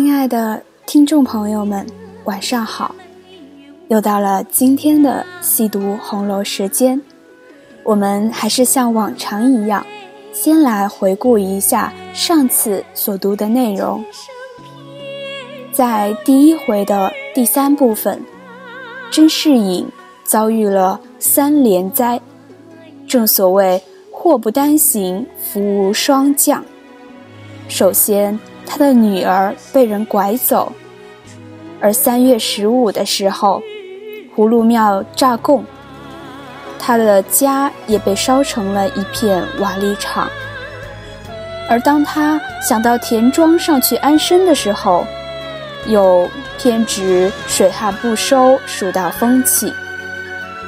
亲爱的听众朋友们，晚上好！又到了今天的细读红楼时间，我们还是像往常一样，先来回顾一下上次所读的内容。在第一回的第三部分，甄士隐遭遇了三连灾，正所谓祸不单行，福无双降。首先，他的女儿被人拐走，而三月十五的时候，葫芦庙炸供，他的家也被烧成了一片瓦砾场。而当他想到田庄上去安身的时候，又偏执水旱不收，蜀道风起，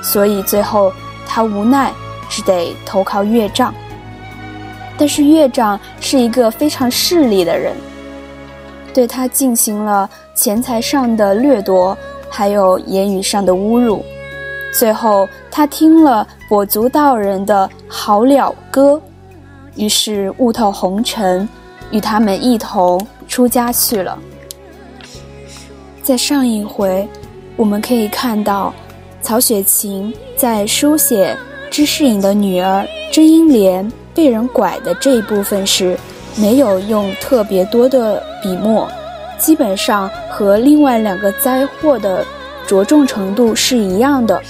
所以最后他无奈只得投靠岳丈。但是岳丈是一个非常势利的人。对他进行了钱财上的掠夺，还有言语上的侮辱。最后，他听了跛足道人的好了歌，于是悟透红尘，与他们一同出家去了。在上一回，我们可以看到，曹雪芹在书写知士隐的女儿甄英莲被人拐的这一部分时。没有用特别多的笔墨，基本上和另外两个灾祸的着重程度是一样的，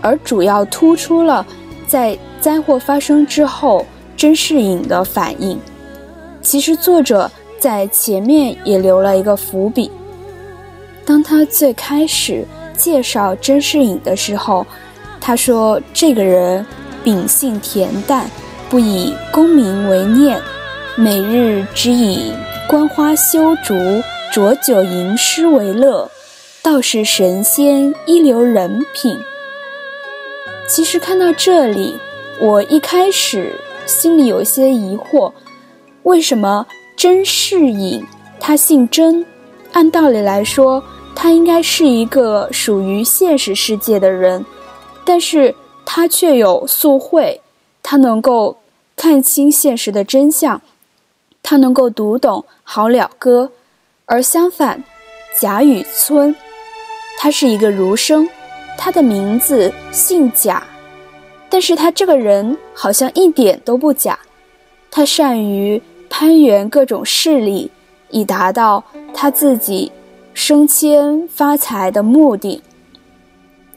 而主要突出了在灾祸发生之后甄士隐的反应。其实作者在前面也留了一个伏笔，当他最开始介绍甄士隐的时候，他说这个人秉性恬淡，不以功名为念。每日只以观花修竹、浊酒吟诗为乐，倒是神仙一流人品。其实看到这里，我一开始心里有些疑惑：为什么甄士隐他姓甄？按道理来说，他应该是一个属于现实世界的人，但是他却有素慧，他能够看清现实的真相。他能够读懂《好了歌》，而相反，贾雨村，他是一个儒生，他的名字姓贾，但是他这个人好像一点都不假，他善于攀援各种势力，以达到他自己升迁发财的目的。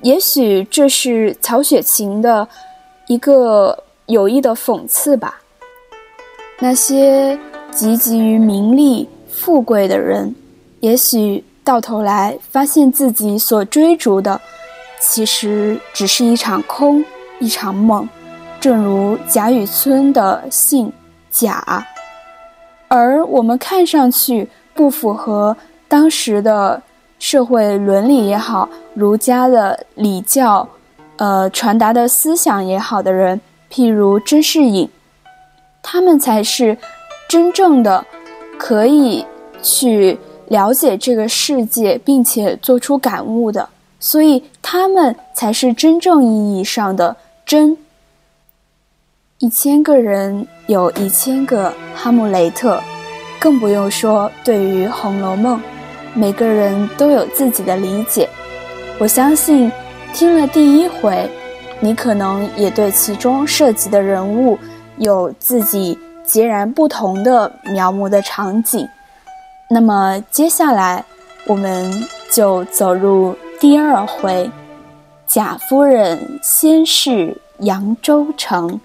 也许这是曹雪芹的一个有意的讽刺吧。那些。汲汲于名利富贵的人，也许到头来发现自己所追逐的，其实只是一场空，一场梦。正如贾雨村的姓贾，而我们看上去不符合当时的社会伦理也好，儒家的礼教，呃，传达的思想也好的人，譬如甄士隐，他们才是。真正的可以去了解这个世界，并且做出感悟的，所以他们才是真正意义上的真。一千个人有一千个哈姆雷特，更不用说对于《红楼梦》，每个人都有自己的理解。我相信，听了第一回，你可能也对其中涉及的人物有自己。截然不同的描摹的场景，那么接下来我们就走入第二回。贾夫人先是扬州城，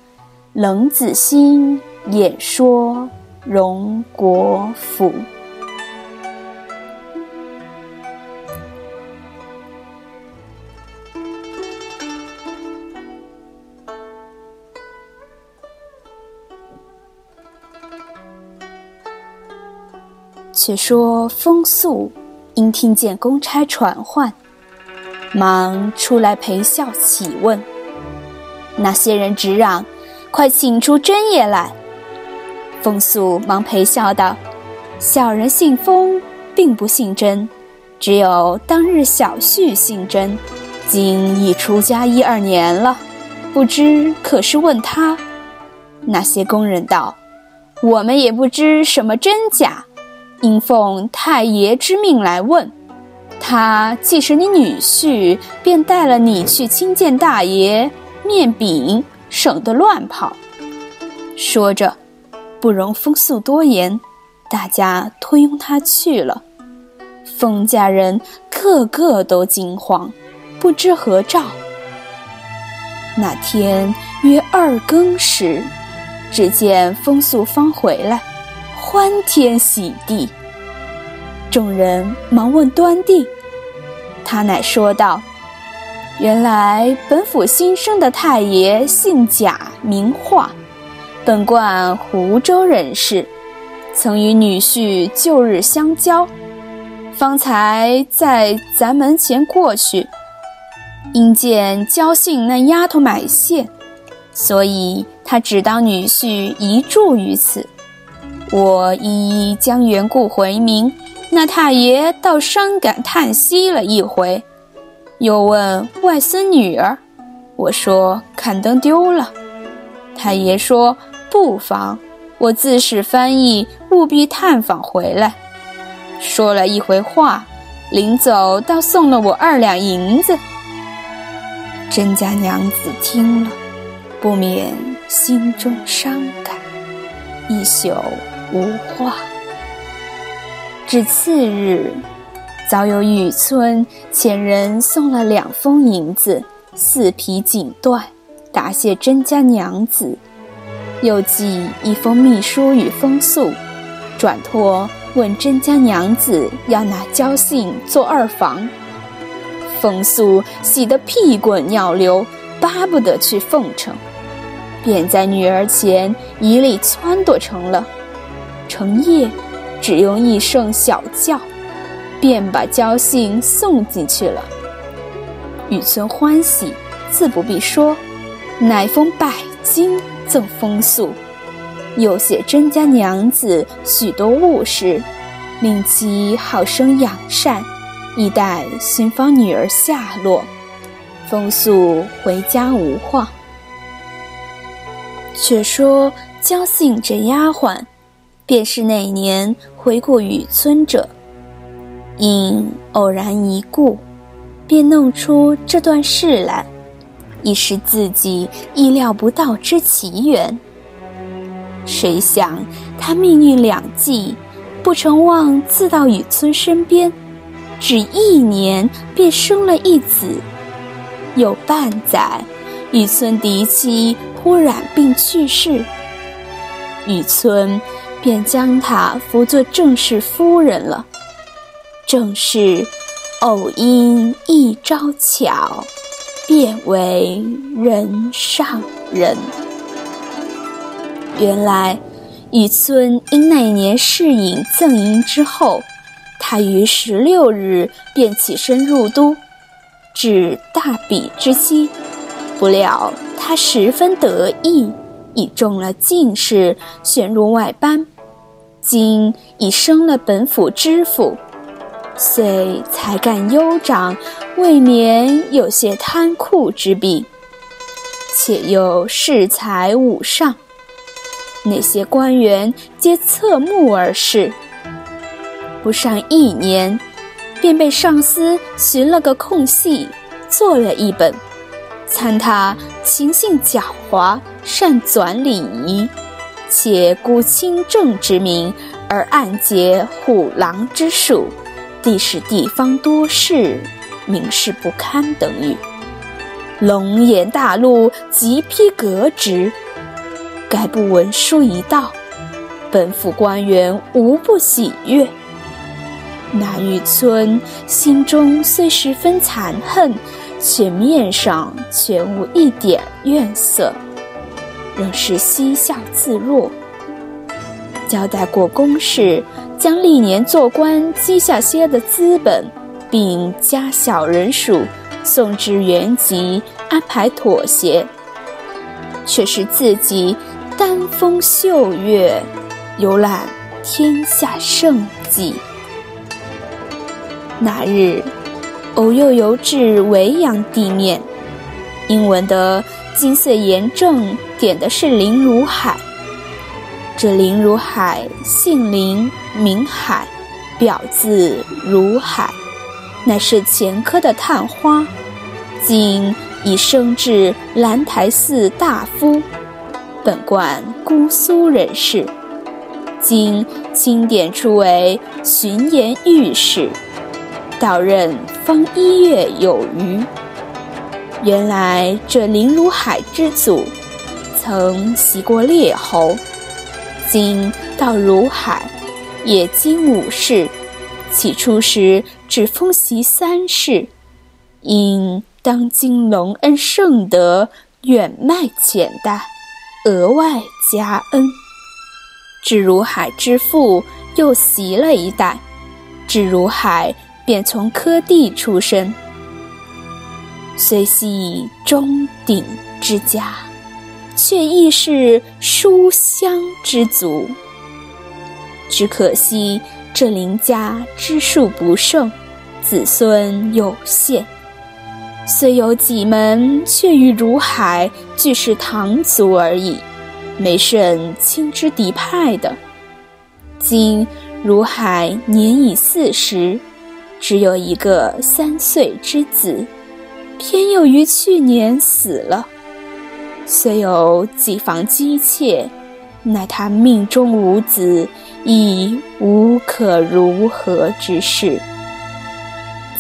冷子兴演说荣国府。却说风素因听见公差传唤，忙出来陪笑起问。那些人直嚷：“快请出真爷来！”风素忙陪笑道：“小人姓风，并不姓甄，只有当日小婿姓甄，今已出家一二年了，不知可是问他？”那些工人道：“我们也不知什么真假。”应奉太爷之命来问。他既是你女婿，便带了你去亲见大爷，面禀，省得乱跑。说着，不容风素多言，大家推拥他去了。封家人个个都惊慌，不知何兆。那天约二更时，只见风素方回来，欢天喜地。众人忙问端地，他乃说道：“原来本府新生的太爷姓贾名化，本贯湖州人士，曾与女婿旧日相交，方才在咱门前过去，因见焦姓那丫头买线，所以他只当女婿一住于此。我一一将缘故回明。”那太爷倒伤感叹息了一回，又问外孙女儿，我说看灯丢了。太爷说不妨，我自使翻译，务必探访回来。说了一回话，临走倒送了我二两银子。甄家娘子听了，不免心中伤感，一宿无话。至次日，早有雨村前人送了两封银子、四匹锦缎，答谢甄家娘子；又寄一封密书与风素，转托问甄家娘子要拿焦信做二房。风素喜得屁滚尿流，巴不得去奉承，便在女儿前一力撺掇成了，成夜。只用一声小叫，便把焦信送进去了。雨村欢喜，自不必说，乃封百金赠风素，又写甄家娘子许多物事，令其好生养善，以待寻访女儿下落。风素回家无话。却说焦信这丫鬟。便是那年回过雨村者，因偶然一顾，便弄出这段事来，已是自己意料不到之奇缘。谁想他命运两际，不成望自到雨村身边，只一年便生了一子，有半载，雨村嫡妻忽染病去世，雨村。便将她扶作正室夫人了。正是偶因一招巧，变为人上人。原来雨村因那年试饮赠银之后，他于十六日便起身入都，至大比之期，不料他十分得意。已中了进士，选入外班，今已升了本府知府，虽才干优长，未免有些贪酷之弊，且又恃才武上，那些官员皆侧目而视。不上一年，便被上司寻了个空隙，做了一本。参他情性狡猾，善转礼仪，且孤清正之名，而暗结虎狼之术，地使地方多事，名事不堪等语。龙颜大怒，急批革职。该部文书一到，本府官员无不喜悦。那玉村心中虽十分残恨。却面上全无一点怨色，仍是嬉笑自若。交代过公事，将历年做官积下些的资本，并加小人数，送至原籍，安排妥协。却是自己丹风秀月，游览天下胜迹。那日。偶又游至维扬地面，因闻得金色严正点的是林如海，这林如海，姓林，名海，表字如海，乃是前科的探花，今已升至兰台寺大夫，本贯姑苏人士，今钦点出为巡盐御史，到任方一月有余。原来这林如海之祖，曾袭过列侯，今到如海，也经五世，起初时只封袭三世，因当今隆恩圣德，远迈浅代，额外加恩。至如海之父又袭了一代，至如海便从科第出身。虽系中鼎之家，却亦是书香之族。只可惜这林家支数不盛，子孙有限。虽有几门，却与如海俱是堂族而已，没甚亲之嫡派的。今如海年已四十，只有一个三岁之子。偏又于去年死了，虽有几房姬妾，奈他命中无子，亦无可如何之事。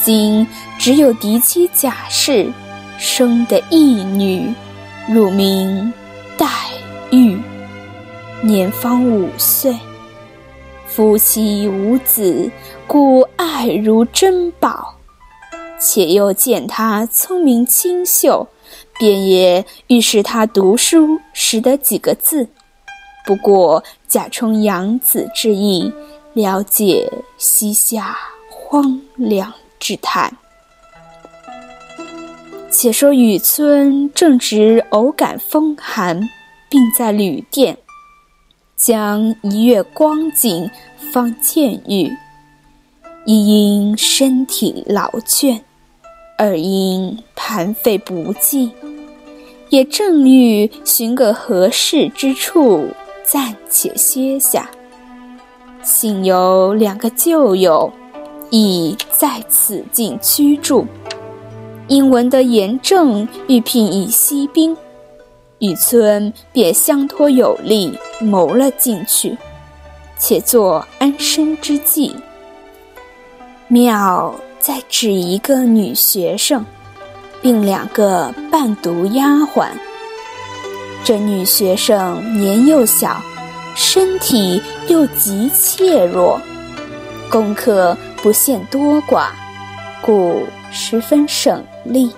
今只有嫡妻贾氏生的一女，乳名黛玉，年方五岁，夫妻无子，故爱如珍宝。且又见他聪明清秀，便也预示他读书，识得几个字。不过假充养子之意，了解西夏荒凉之态。且说雨村正值偶感风寒，并在旅店，将一月光景方见愈，一因身体劳倦。而因盘费不济，也正欲寻个合适之处暂且歇下。幸有两个旧友，亦在此境居住。因闻得严正欲聘以西兵，雨村便相托有力，谋了进去，且作安身之计。妙。再指一个女学生，并两个伴读丫鬟。这女学生年幼小，身体又极怯弱，功课不限多寡，故十分省力。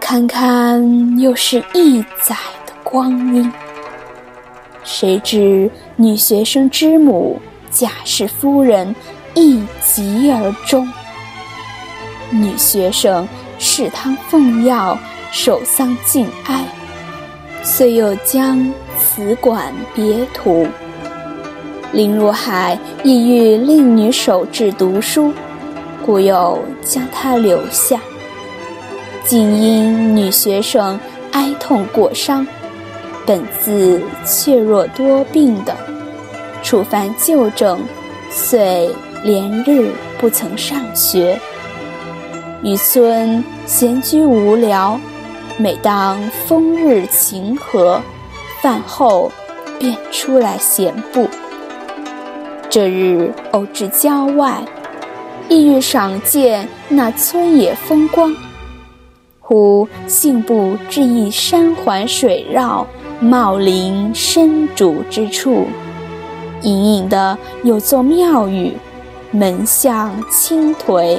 堪堪又是一载的光阴，谁知女学生之母贾氏夫人。一疾而终。女学生侍汤奉药，守丧尽哀，遂又将此馆别途。林如海意欲令女守志读书，故又将她留下。竟因女学生哀痛过伤，本自怯弱多病的，触犯旧症，遂。连日不曾上学，雨村闲居无聊，每当风日晴和，饭后便出来闲步。这日偶至郊外，意欲赏见那村野风光，忽信步至一山环水绕、茂林深竹之处，隐隐的有座庙宇。门向青颓，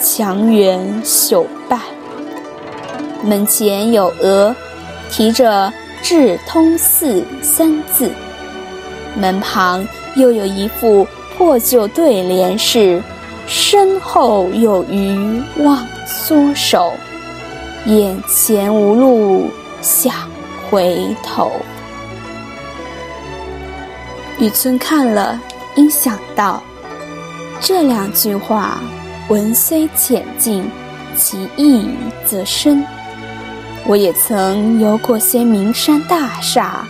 墙垣朽败。门前有额，题着“智通寺”三字。门旁又有一副破旧对联，是“身后有余忘缩手，眼前无路想回头”。雨村看了，因想到。这两句话，文虽浅近，其意则深。我也曾游过些名山大厦，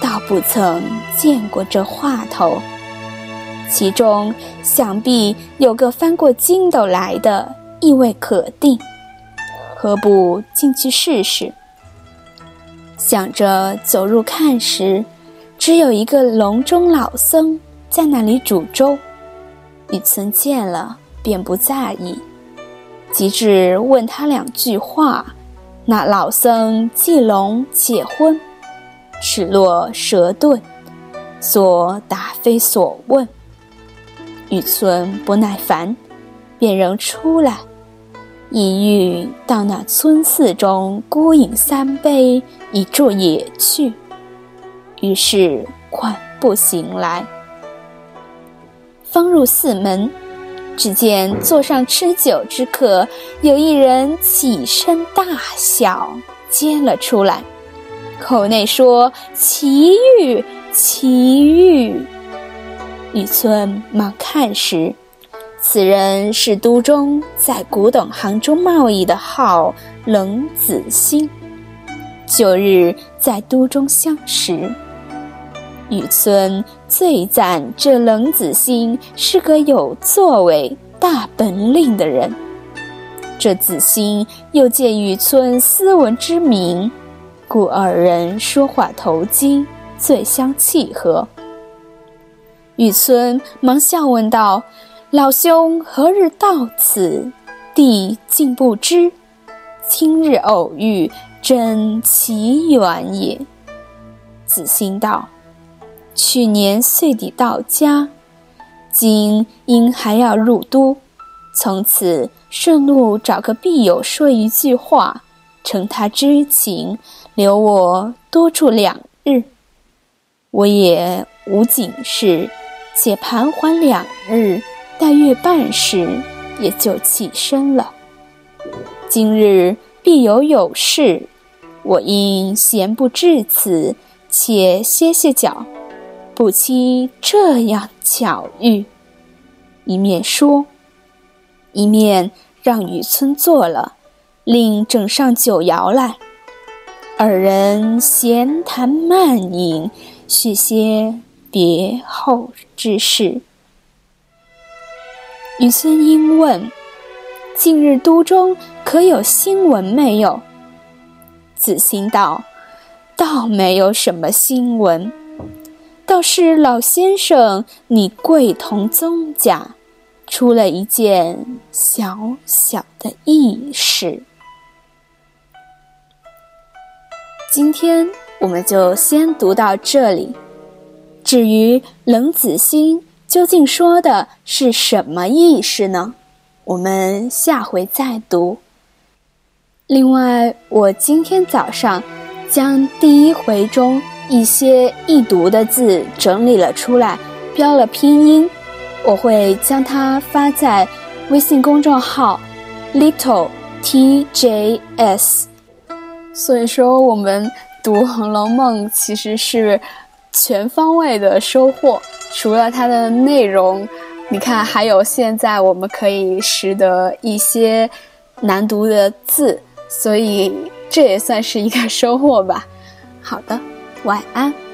倒不曾见过这话头。其中想必有个翻过筋斗来的，意味可定。何不进去试试？想着走入看时，只有一个笼中老僧在那里煮粥。雨村见了，便不在意。及至问他两句话，那老僧既聋且昏，齿落舌钝，所答非所问。雨村不耐烦，便仍出来，意欲到那村寺中孤饮三杯，以助野趣。于是缓步行来，方入寺门。只见座上吃酒之客，有一人起身大笑，接了出来，口内说：“奇遇，奇遇。”雨村忙看时，此人是都中在古董行中贸易的号冷子兴，旧日在都中相识。雨村最赞这冷子兴是个有作为、大本领的人。这子兴又借雨村斯文之名，故二人说话投机，最相契合。雨村忙笑问道：“老兄何日到此？弟竟不知。今日偶遇，真奇缘也。”子兴道。去年岁底到家，今因还要入都，从此顺路找个必友说一句话，承他之情，留我多住两日。我也无警事，且盘桓两日，待月半时，也就起身了。今日必有有事，我因闲不至此，且歇歇脚。不期这样巧遇，一面说，一面让雨村坐了，令整上酒肴来。二人闲谈慢饮，叙些别后之事。雨村因问：“近日都中可有新闻没有？”子兴道：“倒没有什么新闻。”倒是老先生，你贵同宗家，出了一件小小的异事。今天我们就先读到这里。至于冷子兴究竟说的是什么意思呢？我们下回再读。另外，我今天早上将第一回中。一些易读的字整理了出来，标了拼音，我会将它发在微信公众号 little tjs。所以说，我们读《红楼梦》其实是全方位的收获。除了它的内容，你看，还有现在我们可以识得一些难读的字，所以这也算是一个收获吧。好的。晚安。